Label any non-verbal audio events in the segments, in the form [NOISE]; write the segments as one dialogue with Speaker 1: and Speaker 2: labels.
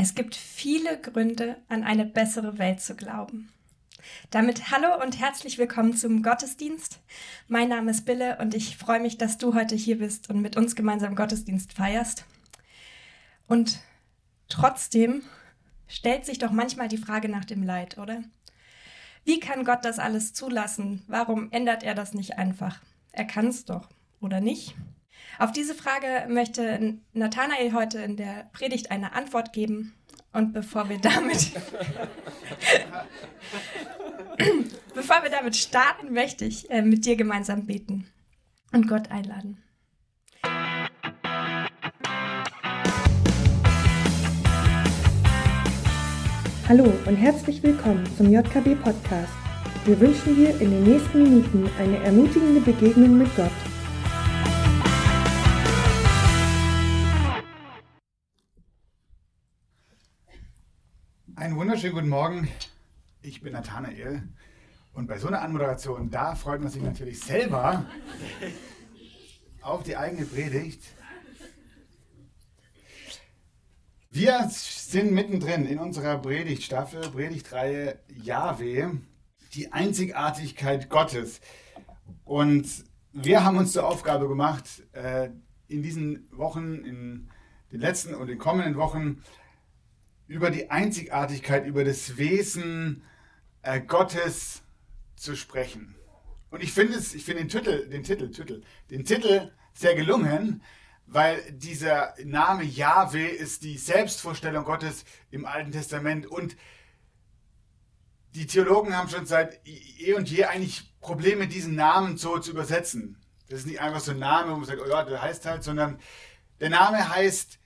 Speaker 1: Es gibt viele Gründe, an eine bessere Welt zu glauben. Damit hallo und herzlich willkommen zum Gottesdienst. Mein Name ist Bille und ich freue mich, dass du heute hier bist und mit uns gemeinsam Gottesdienst feierst. Und trotzdem stellt sich doch manchmal die Frage nach dem Leid, oder? Wie kann Gott das alles zulassen? Warum ändert er das nicht einfach? Er kann es doch, oder nicht? Auf diese Frage möchte Nathanael heute in der Predigt eine Antwort geben. Und bevor wir damit, [LAUGHS] bevor wir damit starten, möchte ich äh, mit dir gemeinsam beten und Gott einladen.
Speaker 2: Hallo und herzlich willkommen zum JKB Podcast. Wir wünschen dir in den nächsten Minuten eine ermutigende Begegnung mit Gott.
Speaker 3: Einen wunderschönen guten Morgen. Ich bin Nathanael. Und bei so einer Anmoderation, da freut man sich natürlich selber auf die eigene Predigt. Wir sind mittendrin in unserer Predigtstaffel, Predigtreihe Jahwe, die Einzigartigkeit Gottes. Und wir haben uns zur Aufgabe gemacht, äh, in diesen Wochen, in den letzten und den kommenden Wochen, über die Einzigartigkeit, über das Wesen äh, Gottes zu sprechen. Und ich finde es, ich finde den Titel, den Titel, Titel, den Titel sehr gelungen, weil dieser Name Yahweh ist die Selbstvorstellung Gottes im Alten Testament und die Theologen haben schon seit eh und je eigentlich Probleme, diesen Namen so zu übersetzen. Das ist nicht einfach so ein Name, wo man sagt, oh ja, der heißt halt, sondern der Name heißt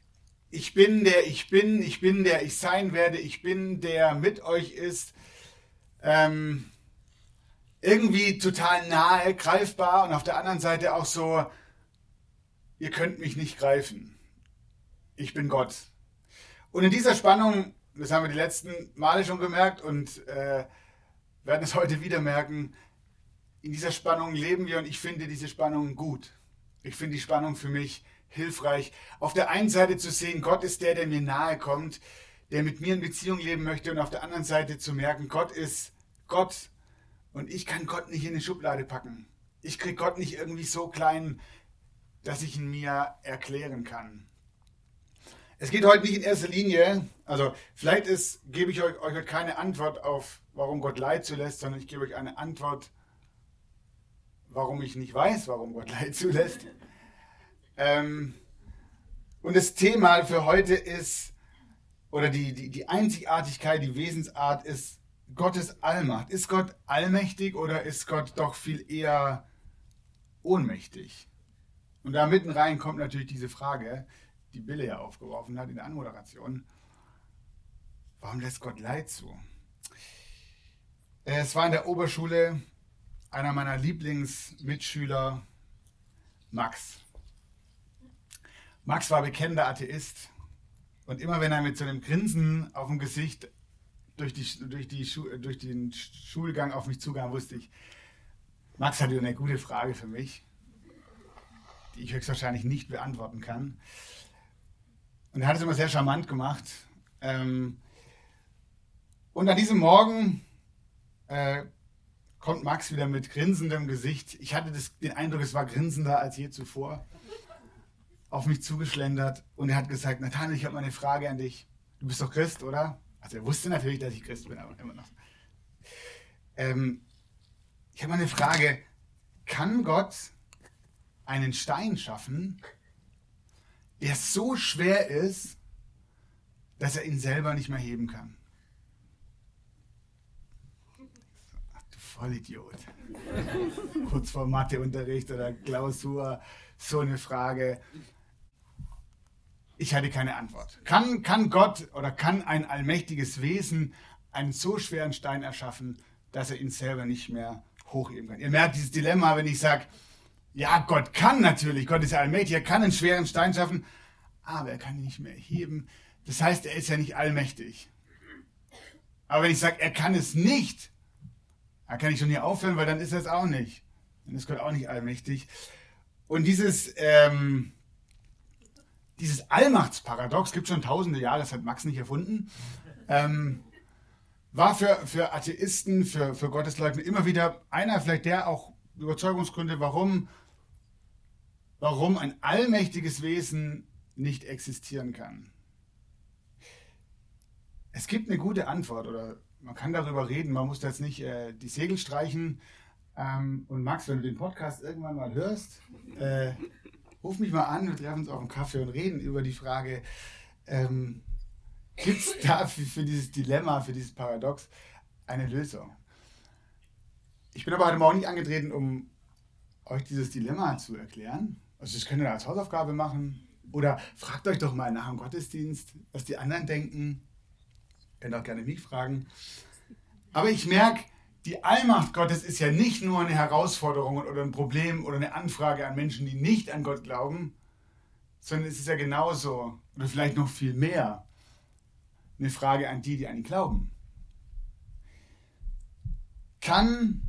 Speaker 3: ich bin der ich bin, ich bin der ich sein werde, ich bin der mit euch ist. Ähm, irgendwie total nahe, greifbar und auf der anderen Seite auch so, ihr könnt mich nicht greifen. Ich bin Gott. Und in dieser Spannung, das haben wir die letzten Male schon gemerkt und äh, werden es heute wieder merken, in dieser Spannung leben wir und ich finde diese Spannung gut. Ich finde die Spannung für mich hilfreich. Auf der einen Seite zu sehen, Gott ist der, der mir nahe kommt, der mit mir in Beziehung leben möchte und auf der anderen Seite zu merken, Gott ist Gott und ich kann Gott nicht in eine Schublade packen. Ich kriege Gott nicht irgendwie so klein, dass ich ihn mir erklären kann. Es geht heute nicht in erster Linie, also vielleicht ist, gebe ich euch, euch heute keine Antwort auf, warum Gott Leid zulässt, sondern ich gebe euch eine Antwort, warum ich nicht weiß, warum Gott Leid zulässt. Ähm, und das Thema für heute ist, oder die, die, die Einzigartigkeit, die Wesensart ist Gottes Allmacht. Ist Gott allmächtig oder ist Gott doch viel eher ohnmächtig? Und da mitten rein kommt natürlich diese Frage, die Bille ja aufgeworfen hat in der Anmoderation. Warum lässt Gott Leid zu? Es war in der Oberschule einer meiner Lieblingsmitschüler, Max. Max war bekennender Atheist und immer wenn er mit so einem Grinsen auf dem Gesicht durch, die, durch, die durch den Schulgang auf mich zukam, wusste ich, Max hat eine gute Frage für mich, die ich höchstwahrscheinlich nicht beantworten kann. Und er hat es immer sehr charmant gemacht. Ähm, und an diesem Morgen äh, kommt Max wieder mit grinsendem Gesicht. Ich hatte das, den Eindruck, es war grinsender als je zuvor auf mich zugeschlendert und er hat gesagt, Nathanael, ich habe mal eine Frage an dich. Du bist doch Christ, oder? Also er wusste natürlich, dass ich Christ bin, aber immer noch. Ähm, ich habe mal eine Frage. Kann Gott einen Stein schaffen, der so schwer ist, dass er ihn selber nicht mehr heben kann? Ach du Vollidiot. Kurz vor Matheunterricht oder Klausur, so eine Frage. Ich hatte keine Antwort. Kann, kann Gott oder kann ein allmächtiges Wesen einen so schweren Stein erschaffen, dass er ihn selber nicht mehr hochheben kann? Ihr merkt dieses Dilemma, wenn ich sage, ja, Gott kann natürlich, Gott ist ja allmächtig, er kann einen schweren Stein schaffen, aber er kann ihn nicht mehr heben. Das heißt, er ist ja nicht allmächtig. Aber wenn ich sage, er kann es nicht, dann kann ich schon hier aufhören, weil dann ist er es auch nicht. Dann ist Gott auch nicht allmächtig. Und dieses, ähm, dieses Allmachtsparadox, gibt schon tausende Jahre, das hat Max nicht erfunden, ähm, war für, für Atheisten, für, für Gottesleugner immer wieder einer, vielleicht der auch Überzeugungsgründe, warum, warum ein allmächtiges Wesen nicht existieren kann. Es gibt eine gute Antwort oder man kann darüber reden, man muss jetzt nicht äh, die Segel streichen. Ähm, und Max, wenn du den Podcast irgendwann mal hörst, äh, ruf mich mal an, wir treffen uns auf dem Kaffee und reden über die Frage, ähm, gibt es [LAUGHS] da für, für, dieses Dilemma, für dieses Paradox eine Lösung? Ich bin aber heute Morgen nicht angetreten, um euch dieses Dilemma zu erklären. Also das könnt ihr als Hausaufgabe machen. Oder fragt euch doch mal nach dem Gottesdienst, was die anderen denken. Könnt auch gerne mich fragen. Aber ich merke, die Allmacht Gottes ist ja nicht nur eine Herausforderung oder ein Problem oder eine Anfrage an Menschen, die nicht an Gott glauben, sondern es ist ja genauso oder vielleicht noch viel mehr eine Frage an die, die an ihn glauben. Kann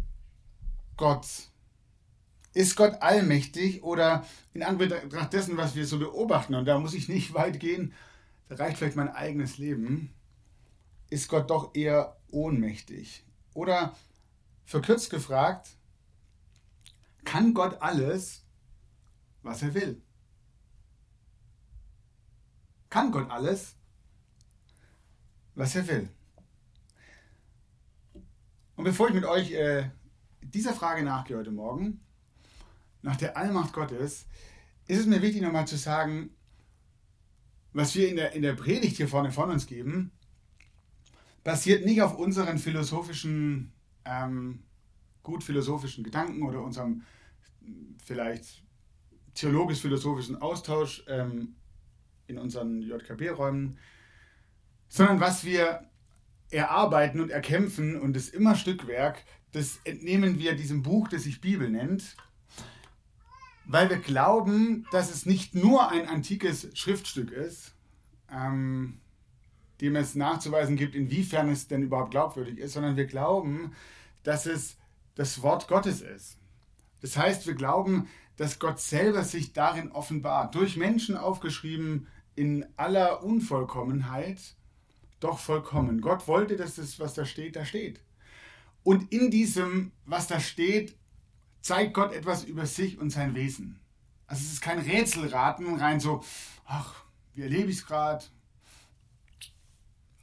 Speaker 3: Gott, ist Gott allmächtig oder in Anbetracht dessen, was wir so beobachten, und da muss ich nicht [LAUGHS] weit gehen, da reicht vielleicht mein eigenes Leben, ist Gott doch eher ohnmächtig? Oder verkürzt gefragt, kann Gott alles, was er will? Kann Gott alles, was er will? Und bevor ich mit euch äh, dieser Frage nachgehe heute Morgen, nach der Allmacht Gottes, ist es mir wichtig nochmal zu sagen, was wir in der, in der Predigt hier vorne von uns geben, basiert nicht auf unseren philosophischen, ähm, gut philosophischen Gedanken oder unserem vielleicht theologisch-philosophischen Austausch ähm, in unseren JKB-Räumen, sondern was wir erarbeiten und erkämpfen und das immer Stückwerk, das entnehmen wir diesem Buch, das sich Bibel nennt, weil wir glauben, dass es nicht nur ein antikes Schriftstück ist, ähm, dem es nachzuweisen gibt, inwiefern es denn überhaupt glaubwürdig ist, sondern wir glauben, dass es das Wort Gottes ist. Das heißt, wir glauben, dass Gott selber sich darin offenbart, durch Menschen aufgeschrieben in aller Unvollkommenheit, doch vollkommen. Gott wollte, dass das, was da steht, da steht. Und in diesem, was da steht, zeigt Gott etwas über sich und sein Wesen. Also es ist kein Rätselraten, rein so, ach, wie erlebe ich es gerade,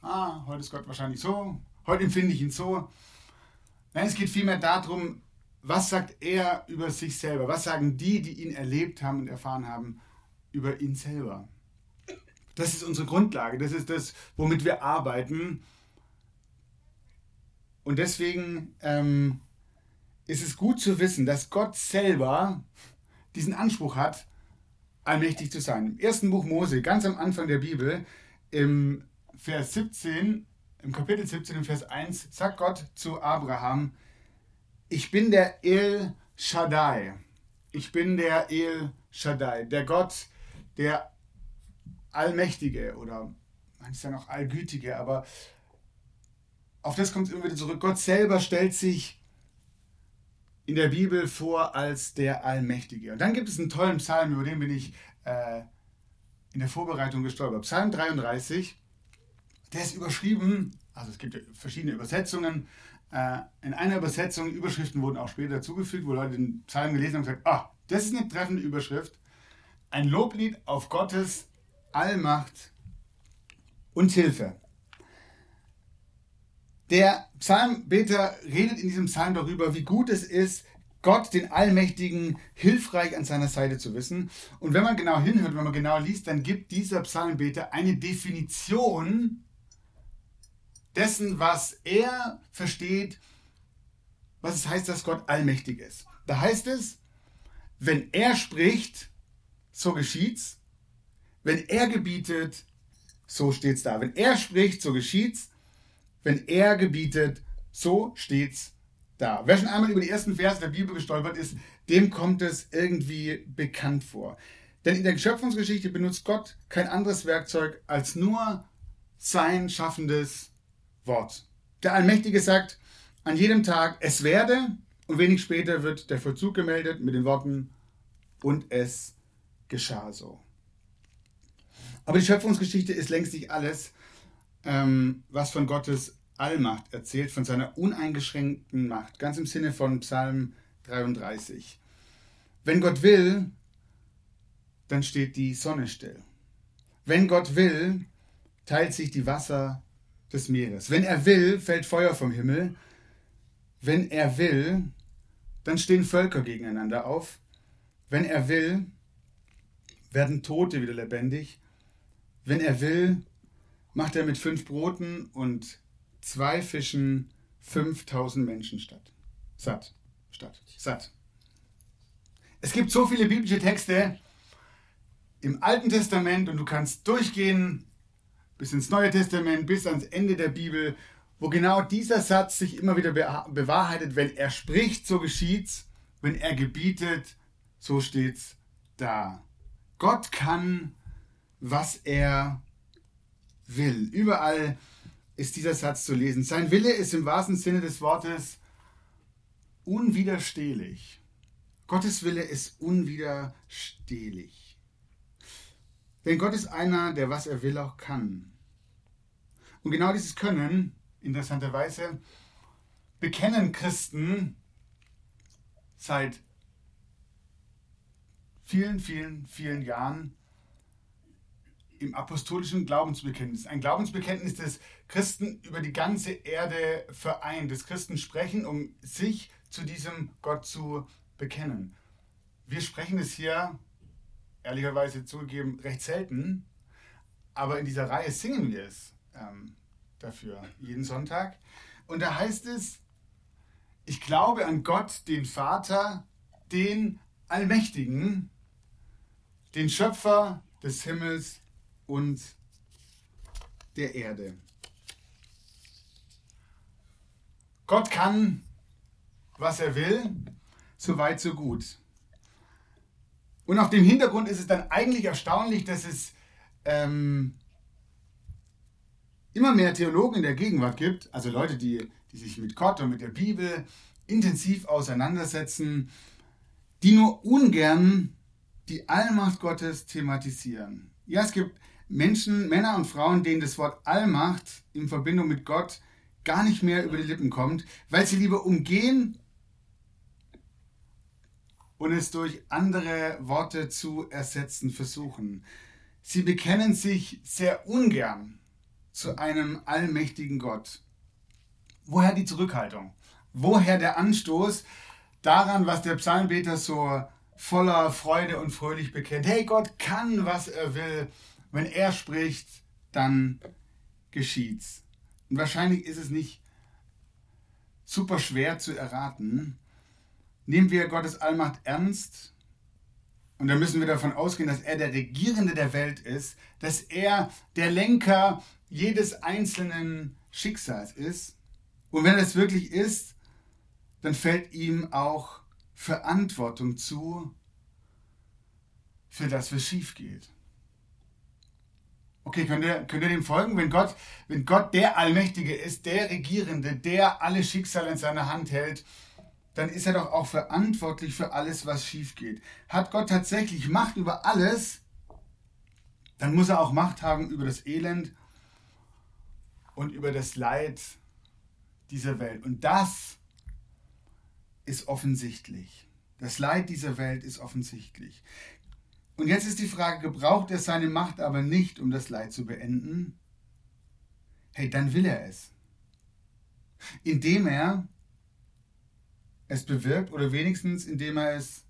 Speaker 3: ah, heute ist Gott wahrscheinlich so, heute empfinde ich ihn so. Nein, es geht vielmehr darum, was sagt er über sich selber? Was sagen die, die ihn erlebt haben und erfahren haben, über ihn selber? Das ist unsere Grundlage, das ist das, womit wir arbeiten. Und deswegen ähm, ist es gut zu wissen, dass Gott selber diesen Anspruch hat, allmächtig zu sein. Im ersten Buch Mose, ganz am Anfang der Bibel, im Vers 17, im Kapitel 17, im Vers 1, sagt Gott zu Abraham, ich bin der El Shaddai. Ich bin der El Shaddai, der Gott, der Allmächtige oder manche sagen auch Allgütige, aber auf das kommt es immer wieder zurück. Gott selber stellt sich in der Bibel vor als der Allmächtige. Und dann gibt es einen tollen Psalm, über den bin ich äh, in der Vorbereitung gestolpert. Psalm 33, der ist überschrieben, also es gibt verschiedene Übersetzungen. Äh, in einer Übersetzung, Überschriften wurden auch später dazugefügt, wo Leute den Psalm gelesen haben und gesagt, ah, das ist eine treffende Überschrift. Ein Loblied auf Gottes Allmacht und Hilfe. Der Psalmbeter redet in diesem Psalm darüber, wie gut es ist, Gott, den Allmächtigen, hilfreich an seiner Seite zu wissen. Und wenn man genau hinhört, wenn man genau liest, dann gibt dieser Psalmbeter eine Definition dessen, was er versteht, was es heißt, dass Gott allmächtig ist. Da heißt es, wenn er spricht, so geschieht's. Wenn er gebietet, so steht's da. Wenn er spricht, so geschieht's. Wenn er gebietet, so steht's da. Wer schon einmal über die ersten Verse der Bibel gestolpert ist, dem kommt es irgendwie bekannt vor. Denn in der Schöpfungsgeschichte benutzt Gott kein anderes Werkzeug als nur sein schaffendes Wort. Der Allmächtige sagt an jedem Tag, es werde, und wenig später wird der Vollzug gemeldet mit den Worten, und es geschah so. Aber die Schöpfungsgeschichte ist längst nicht alles, ähm, was von Gottes Allmacht erzählt, von seiner uneingeschränkten Macht, ganz im Sinne von Psalm 33. Wenn Gott will, dann steht die Sonne still. Wenn Gott will, teilt sich die Wasser des Meeres. Wenn er will, fällt Feuer vom Himmel. Wenn er will, dann stehen Völker gegeneinander auf. Wenn er will, werden Tote wieder lebendig. Wenn er will, macht er mit fünf Broten und zwei Fischen 5000 Menschen statt. Satt. Statt. Satt. Es gibt so viele biblische Texte im Alten Testament und du kannst durchgehen bis ins Neue Testament, bis ans Ende der Bibel, wo genau dieser Satz sich immer wieder bewahrheitet, wenn er spricht, so geschieht's, wenn er gebietet, so steht's da. Gott kann, was er will. Überall ist dieser Satz zu lesen. Sein Wille ist im wahrsten Sinne des Wortes unwiderstehlich. Gottes Wille ist unwiderstehlich. Denn Gott ist einer, der was er will auch kann. Und genau dieses Können, interessanterweise, bekennen Christen seit vielen, vielen, vielen Jahren im apostolischen Glaubensbekenntnis. Ein Glaubensbekenntnis, das Christen über die ganze Erde vereint, das Christen sprechen, um sich zu diesem Gott zu bekennen. Wir sprechen es hier, ehrlicherweise zugegeben, recht selten, aber in dieser Reihe singen wir es ähm, dafür jeden Sonntag. Und da heißt es, ich glaube an Gott, den Vater, den Allmächtigen, den Schöpfer des Himmels und der Erde. Gott kann, was er will, so weit, so gut. Und auf dem Hintergrund ist es dann eigentlich erstaunlich, dass es ähm, immer mehr Theologen in der Gegenwart gibt, also Leute, die, die sich mit Gott und mit der Bibel intensiv auseinandersetzen, die nur ungern die Allmacht Gottes thematisieren. Ja, es gibt Menschen, Männer und Frauen, denen das Wort Allmacht in Verbindung mit Gott gar nicht mehr über die Lippen kommt, weil sie lieber umgehen und es durch andere Worte zu ersetzen versuchen. Sie bekennen sich sehr ungern zu einem allmächtigen Gott. Woher die Zurückhaltung? Woher der Anstoß daran, was der Psalmbeter so voller Freude und fröhlich bekennt? Hey, Gott kann, was er will wenn er spricht, dann geschieht's. Und wahrscheinlich ist es nicht super schwer zu erraten. Nehmen wir Gottes Allmacht ernst und dann müssen wir davon ausgehen, dass er der Regierende der Welt ist, dass er der Lenker jedes einzelnen Schicksals ist. Und wenn es wirklich ist, dann fällt ihm auch Verantwortung zu für das, was schief geht. Okay, könnt ihr, könnt ihr dem folgen? Wenn Gott, wenn Gott der Allmächtige ist, der Regierende, der alle Schicksale in seiner Hand hält, dann ist er doch auch verantwortlich für alles, was schief geht. Hat Gott tatsächlich Macht über alles, dann muss er auch Macht haben über das Elend und über das Leid dieser Welt. Und das ist offensichtlich. Das Leid dieser Welt ist offensichtlich. Und jetzt ist die Frage, gebraucht er seine Macht aber nicht, um das Leid zu beenden? Hey, dann will er es. Indem er es bewirkt oder wenigstens indem er es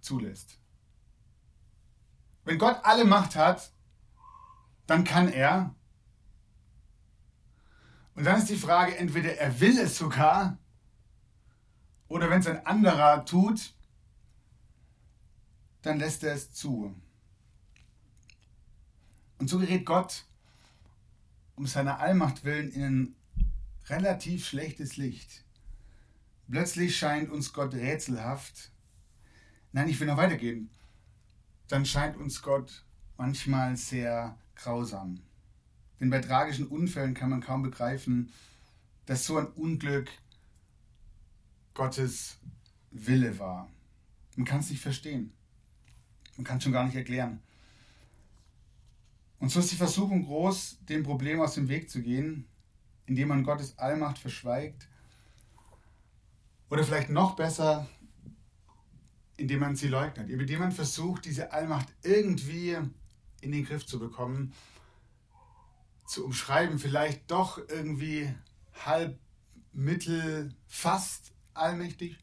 Speaker 3: zulässt. Wenn Gott alle Macht hat, dann kann er. Und dann ist die Frage, entweder er will es sogar, oder wenn es ein anderer tut, dann lässt er es zu. Und so gerät Gott um seiner Allmacht willen in ein relativ schlechtes Licht. Plötzlich scheint uns Gott rätselhaft. Nein, ich will noch weitergehen. Dann scheint uns Gott manchmal sehr grausam. Denn bei tragischen Unfällen kann man kaum begreifen, dass so ein Unglück Gottes Wille war. Man kann es nicht verstehen. Man kann es schon gar nicht erklären. Und so ist die Versuchung groß, dem Problem aus dem Weg zu gehen, indem man Gottes Allmacht verschweigt. Oder vielleicht noch besser, indem man sie leugnet, indem man versucht, diese Allmacht irgendwie in den Griff zu bekommen, zu umschreiben, vielleicht doch irgendwie halb, mittel, fast allmächtig.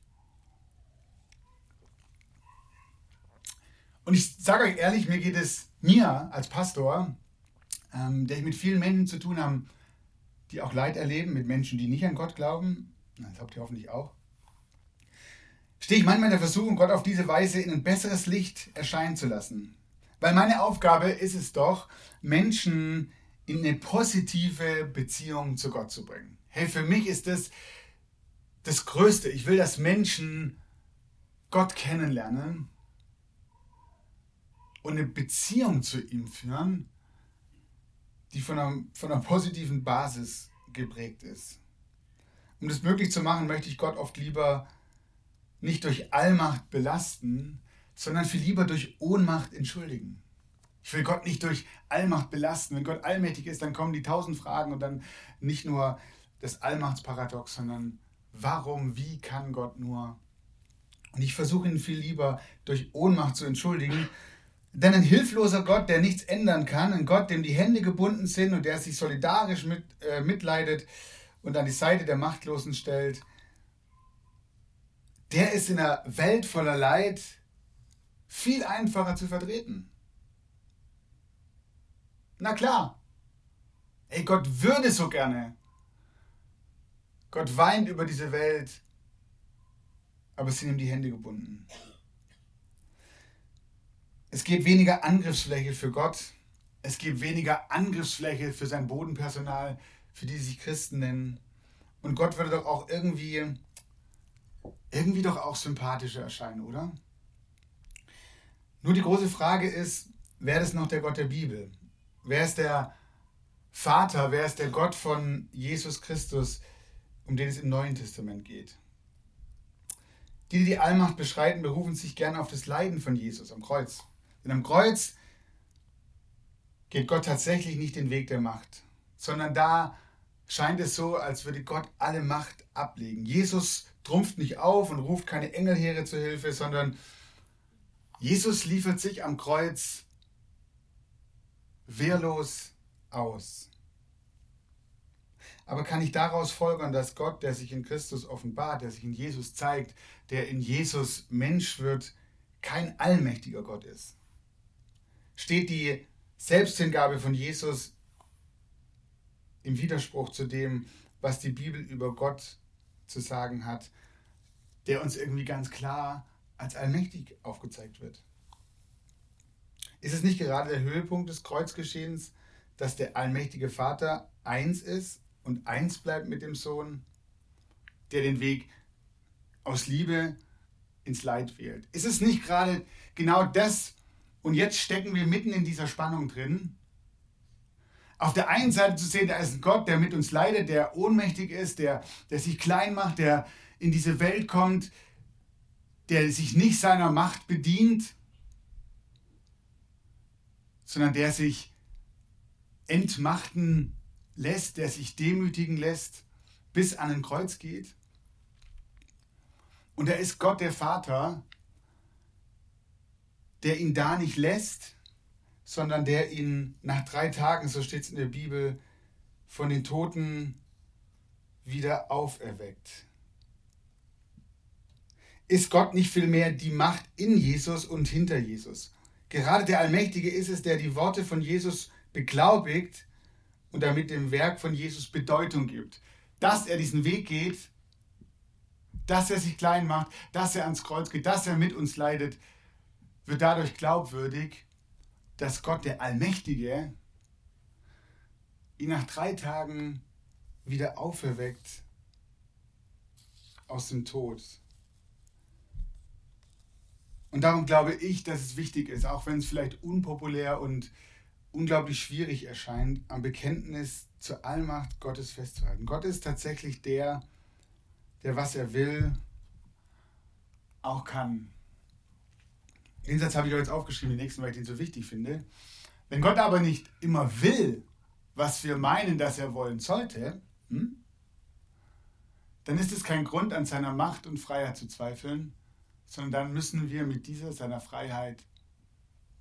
Speaker 3: Und ich sage euch ehrlich, mir geht es mir als Pastor, ähm, der ich mit vielen Menschen zu tun habe, die auch Leid erleben, mit Menschen, die nicht an Gott glauben, das habt ihr hoffentlich auch, stehe ich manchmal in der Versuchung, Gott auf diese Weise in ein besseres Licht erscheinen zu lassen. Weil meine Aufgabe ist es doch, Menschen in eine positive Beziehung zu Gott zu bringen. Hey, für mich ist das das Größte. Ich will, dass Menschen Gott kennenlernen und eine Beziehung zu ihm führen, die von einer, von einer positiven Basis geprägt ist. Um das möglich zu machen, möchte ich Gott oft lieber nicht durch Allmacht belasten, sondern viel lieber durch Ohnmacht entschuldigen. Ich will Gott nicht durch Allmacht belasten. Wenn Gott allmächtig ist, dann kommen die tausend Fragen und dann nicht nur das Allmachtsparadox, sondern warum, wie kann Gott nur? Und ich versuche ihn viel lieber durch Ohnmacht zu entschuldigen, denn ein hilfloser Gott, der nichts ändern kann, ein Gott, dem die Hände gebunden sind und der sich solidarisch mit, äh, mitleidet und an die Seite der Machtlosen stellt, der ist in einer Welt voller Leid viel einfacher zu vertreten. Na klar, ey, Gott würde so gerne. Gott weint über diese Welt, aber es sind ihm die Hände gebunden. Es gibt weniger Angriffsfläche für Gott. Es gibt weniger Angriffsfläche für sein Bodenpersonal, für die sich Christen nennen. Und Gott würde doch auch irgendwie irgendwie doch auch sympathischer erscheinen, oder? Nur die große Frage ist, wer ist noch der Gott der Bibel? Wer ist der Vater, wer ist der Gott von Jesus Christus, um den es im Neuen Testament geht? Die, die die Allmacht beschreiten, berufen sich gerne auf das Leiden von Jesus am Kreuz. Denn am Kreuz geht Gott tatsächlich nicht den Weg der Macht, sondern da scheint es so, als würde Gott alle Macht ablegen. Jesus trumpft nicht auf und ruft keine Engelheere zur Hilfe, sondern Jesus liefert sich am Kreuz wehrlos aus. Aber kann ich daraus folgern, dass Gott, der sich in Christus offenbart, der sich in Jesus zeigt, der in Jesus Mensch wird, kein allmächtiger Gott ist? Steht die Selbsthingabe von Jesus im Widerspruch zu dem, was die Bibel über Gott zu sagen hat, der uns irgendwie ganz klar als allmächtig aufgezeigt wird. Ist es nicht gerade der Höhepunkt des Kreuzgeschehens, dass der allmächtige Vater eins ist und eins bleibt mit dem Sohn, der den Weg aus Liebe ins Leid wählt? Ist es nicht gerade genau das, und jetzt stecken wir mitten in dieser Spannung drin, auf der einen Seite zu sehen, da ist ein Gott, der mit uns leidet, der ohnmächtig ist, der, der sich klein macht, der in diese Welt kommt, der sich nicht seiner Macht bedient, sondern der sich entmachten lässt, der sich demütigen lässt, bis an ein Kreuz geht. Und er ist Gott der Vater, der ihn da nicht lässt, sondern der ihn nach drei Tagen, so steht es in der Bibel, von den Toten wieder auferweckt. Ist Gott nicht vielmehr die Macht in Jesus und hinter Jesus? Gerade der Allmächtige ist es, der die Worte von Jesus beglaubigt und damit dem Werk von Jesus Bedeutung gibt. Dass er diesen Weg geht, dass er sich klein macht, dass er ans Kreuz geht, dass er mit uns leidet, wird dadurch glaubwürdig dass Gott der Allmächtige ihn nach drei Tagen wieder auferweckt aus dem Tod. Und darum glaube ich, dass es wichtig ist, auch wenn es vielleicht unpopulär und unglaublich schwierig erscheint, am Bekenntnis zur Allmacht Gottes festzuhalten. Gott ist tatsächlich der, der was er will, auch kann. Den Satz habe ich euch jetzt aufgeschrieben, den nächsten, weil ich den so wichtig finde. Wenn Gott aber nicht immer will, was wir meinen, dass er wollen sollte, hm, dann ist es kein Grund, an seiner Macht und Freiheit zu zweifeln, sondern dann müssen wir mit dieser seiner Freiheit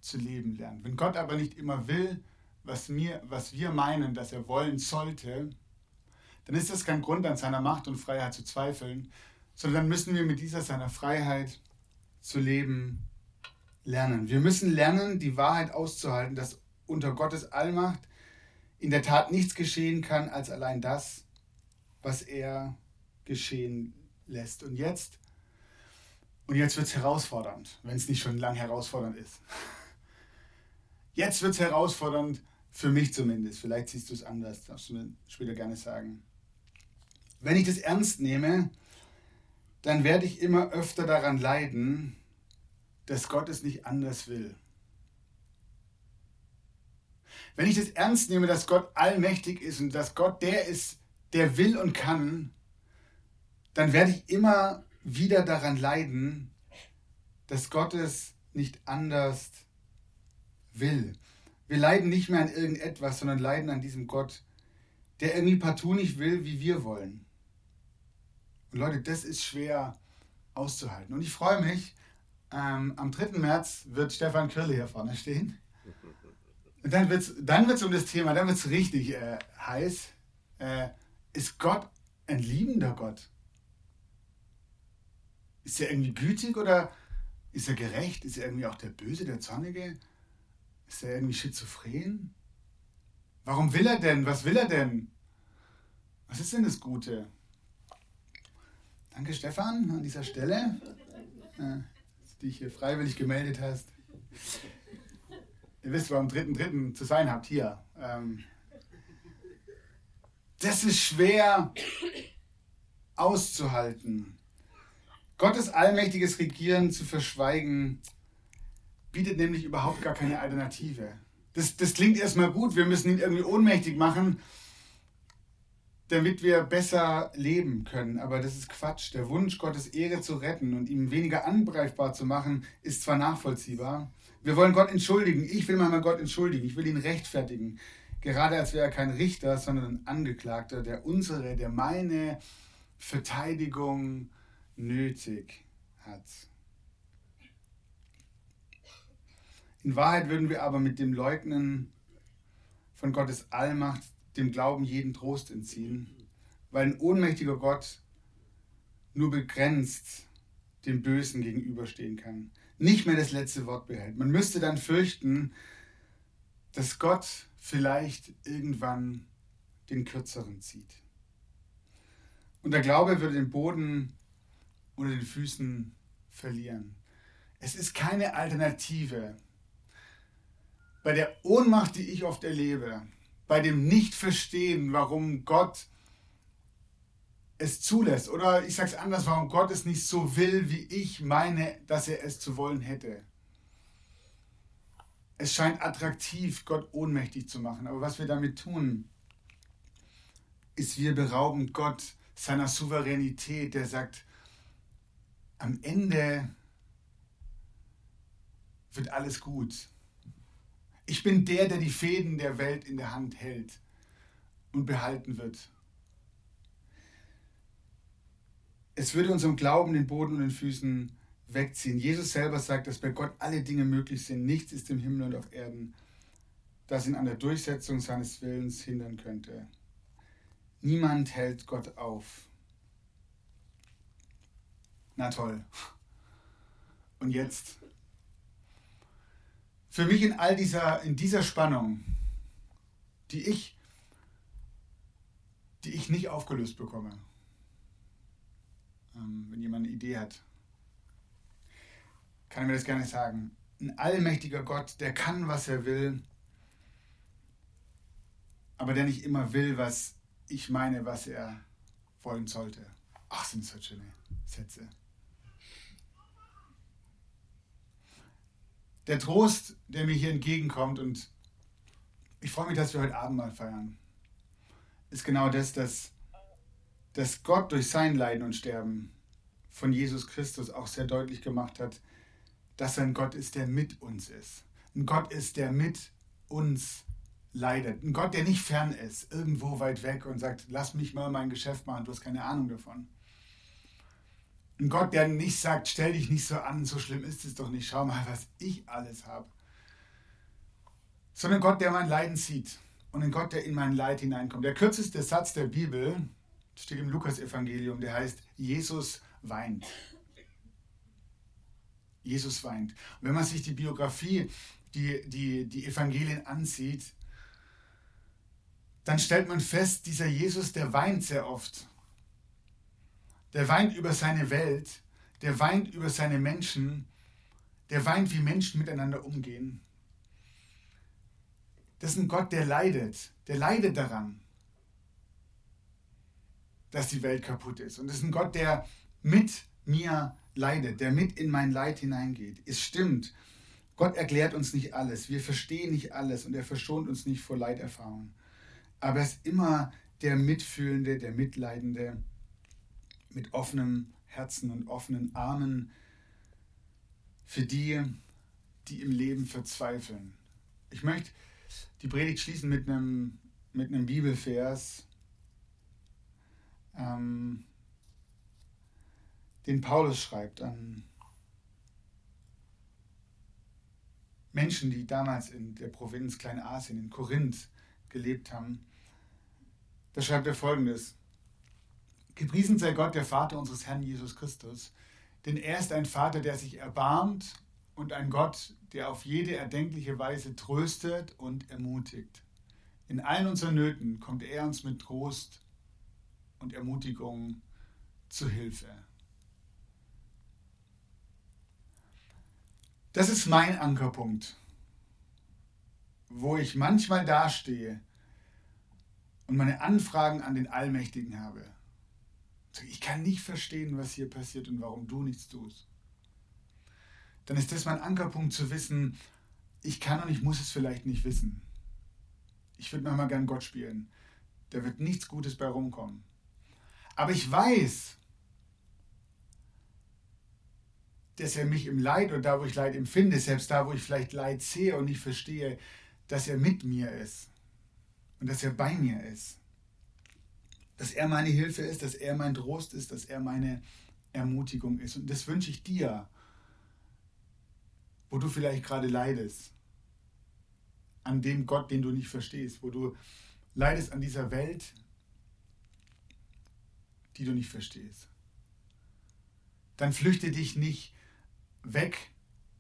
Speaker 3: zu leben lernen. Wenn Gott aber nicht immer will, was, mir, was wir meinen, dass er wollen sollte, dann ist das kein Grund, an seiner Macht und Freiheit zu zweifeln, sondern dann müssen wir mit dieser seiner Freiheit zu leben lernen. Wir müssen lernen, die Wahrheit auszuhalten, dass unter Gottes Allmacht in der Tat nichts geschehen kann als allein das, was er geschehen lässt. Und jetzt, und jetzt wird es herausfordernd, wenn es nicht schon lang herausfordernd ist. [LAUGHS] Jetzt wird es herausfordernd, für mich zumindest. Vielleicht siehst du es anders, darfst du mir später gerne sagen. Wenn ich das ernst nehme, dann werde ich immer öfter daran leiden, dass Gott es nicht anders will. Wenn ich das ernst nehme, dass Gott allmächtig ist und dass Gott der ist, der will und kann, dann werde ich immer wieder daran leiden, dass Gott es nicht anders will. Wir leiden nicht mehr an irgendetwas, sondern leiden an diesem Gott, der irgendwie partout nicht will, wie wir wollen. Und Leute, das ist schwer auszuhalten. Und ich freue mich, ähm, am 3. März wird Stefan Kirle hier vorne stehen. Und dann wird es dann wird's um das Thema, dann wird es richtig äh, heiß. Äh, ist Gott ein liebender Gott? Ist er irgendwie gütig oder ist er gerecht? Ist er irgendwie auch der Böse, der Zornige? Ist er irgendwie schizophren? Warum will er denn? Was will er denn? Was ist denn das Gute? Danke, Stefan, an dieser Stelle, äh, dass du dich hier freiwillig gemeldet hast. Ihr wisst, wo am 3.3. zu sein habt, hier. Ähm, das ist schwer auszuhalten. Gottes allmächtiges Regieren zu verschweigen, bietet nämlich überhaupt gar keine Alternative. Das, das klingt erstmal gut, wir müssen ihn irgendwie ohnmächtig machen, damit wir besser leben können. Aber das ist Quatsch. Der Wunsch, Gottes Ehre zu retten und ihm weniger angreifbar zu machen, ist zwar nachvollziehbar. Wir wollen Gott entschuldigen. Ich will manchmal Gott entschuldigen. Ich will ihn rechtfertigen. Gerade als wäre er kein Richter, sondern ein Angeklagter, der unsere, der meine Verteidigung nötig hat. In Wahrheit würden wir aber mit dem Leugnen von Gottes Allmacht dem Glauben jeden Trost entziehen, weil ein ohnmächtiger Gott nur begrenzt dem Bösen gegenüberstehen kann, nicht mehr das letzte Wort behält. Man müsste dann fürchten, dass Gott vielleicht irgendwann den Kürzeren zieht. Und der Glaube würde den Boden unter den Füßen verlieren. Es ist keine Alternative. Bei der Ohnmacht, die ich oft erlebe, bei dem Nicht-Verstehen, warum Gott es zulässt, oder ich sage es anders, warum Gott es nicht so will, wie ich meine, dass er es zu wollen hätte. Es scheint attraktiv, Gott ohnmächtig zu machen, aber was wir damit tun, ist, wir berauben Gott seiner Souveränität, der sagt, am Ende wird alles gut. Ich bin der, der die Fäden der Welt in der Hand hält und behalten wird. Es würde unserem Glauben den Boden und den Füßen wegziehen. Jesus selber sagt, dass bei Gott alle Dinge möglich sind. Nichts ist im Himmel und auf Erden, das ihn an der Durchsetzung seines Willens hindern könnte. Niemand hält Gott auf. Na toll. Und jetzt? Für mich in all dieser, in dieser Spannung, die ich, die ich nicht aufgelöst bekomme, ähm, wenn jemand eine Idee hat, kann er mir das gerne sagen. Ein allmächtiger Gott, der kann, was er will, aber der nicht immer will, was ich meine, was er wollen sollte. Ach, sind das schöne Sätze. Der Trost, der mir hier entgegenkommt, und ich freue mich, dass wir heute Abend mal feiern, ist genau das, dass, dass Gott durch sein Leiden und Sterben von Jesus Christus auch sehr deutlich gemacht hat, dass er ein Gott ist, der mit uns ist. Ein Gott ist, der mit uns leidet. Ein Gott, der nicht fern ist, irgendwo weit weg und sagt, lass mich mal mein Geschäft machen, du hast keine Ahnung davon. Ein Gott, der nicht sagt, stell dich nicht so an, so schlimm ist es doch nicht, schau mal, was ich alles habe. Sondern Gott, der mein Leiden sieht und ein Gott, der in mein Leid hineinkommt. Der kürzeste Satz der Bibel steht im Lukas-Evangelium, der heißt, Jesus weint. Jesus weint. Und wenn man sich die Biografie, die, die, die Evangelien ansieht, dann stellt man fest, dieser Jesus, der weint sehr oft. Der weint über seine Welt, der weint über seine Menschen, der weint, wie Menschen miteinander umgehen. Das ist ein Gott, der leidet, der leidet daran, dass die Welt kaputt ist. Und das ist ein Gott, der mit mir leidet, der mit in mein Leid hineingeht. Es stimmt, Gott erklärt uns nicht alles, wir verstehen nicht alles und er verschont uns nicht vor Leiterfahrungen aber er ist immer der Mitfühlende, der Mitleidende, mit offenem Herzen und offenen Armen für die, die im Leben verzweifeln. Ich möchte die Predigt schließen mit einem, mit einem Bibelvers, ähm, den Paulus schreibt an Menschen, die damals in der Provinz Kleinasien, in Korinth, gelebt haben. Da schreibt er folgendes. Gepriesen sei Gott, der Vater unseres Herrn Jesus Christus, denn er ist ein Vater, der sich erbarmt und ein Gott, der auf jede erdenkliche Weise tröstet und ermutigt. In allen unseren Nöten kommt er uns mit Trost und Ermutigung zu Hilfe. Das ist mein Ankerpunkt, wo ich manchmal dastehe und meine Anfragen an den Allmächtigen habe. Ich kann nicht verstehen, was hier passiert und warum du nichts tust. Dann ist das mein Ankerpunkt zu wissen, ich kann und ich muss es vielleicht nicht wissen. Ich würde manchmal gern Gott spielen. Da wird nichts Gutes bei rumkommen. Aber ich weiß, dass er mich im Leid und da, wo ich Leid empfinde, selbst da, wo ich vielleicht Leid sehe und nicht verstehe, dass er mit mir ist und dass er bei mir ist. Dass er meine Hilfe ist, dass er mein Trost ist, dass er meine Ermutigung ist. Und das wünsche ich dir, wo du vielleicht gerade leidest, an dem Gott, den du nicht verstehst, wo du leidest an dieser Welt, die du nicht verstehst. Dann flüchte dich nicht weg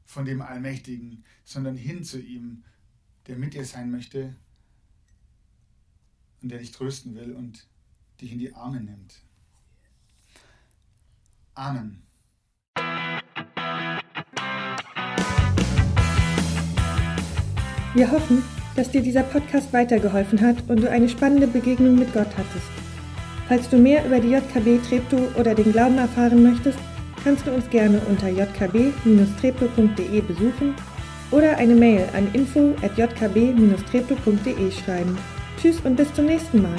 Speaker 3: von dem Allmächtigen, sondern hin zu ihm, der mit dir sein möchte und der dich trösten will und dich in die Arme nimmt. Amen.
Speaker 2: Wir hoffen, dass dir dieser Podcast weitergeholfen hat und du eine spannende Begegnung mit Gott hattest. Falls du mehr über die JKB Treptow oder den Glauben erfahren möchtest, kannst du uns gerne unter jkb-treptow.de besuchen oder eine Mail an info@jkb-treptow.de schreiben. Tschüss und bis zum nächsten Mal.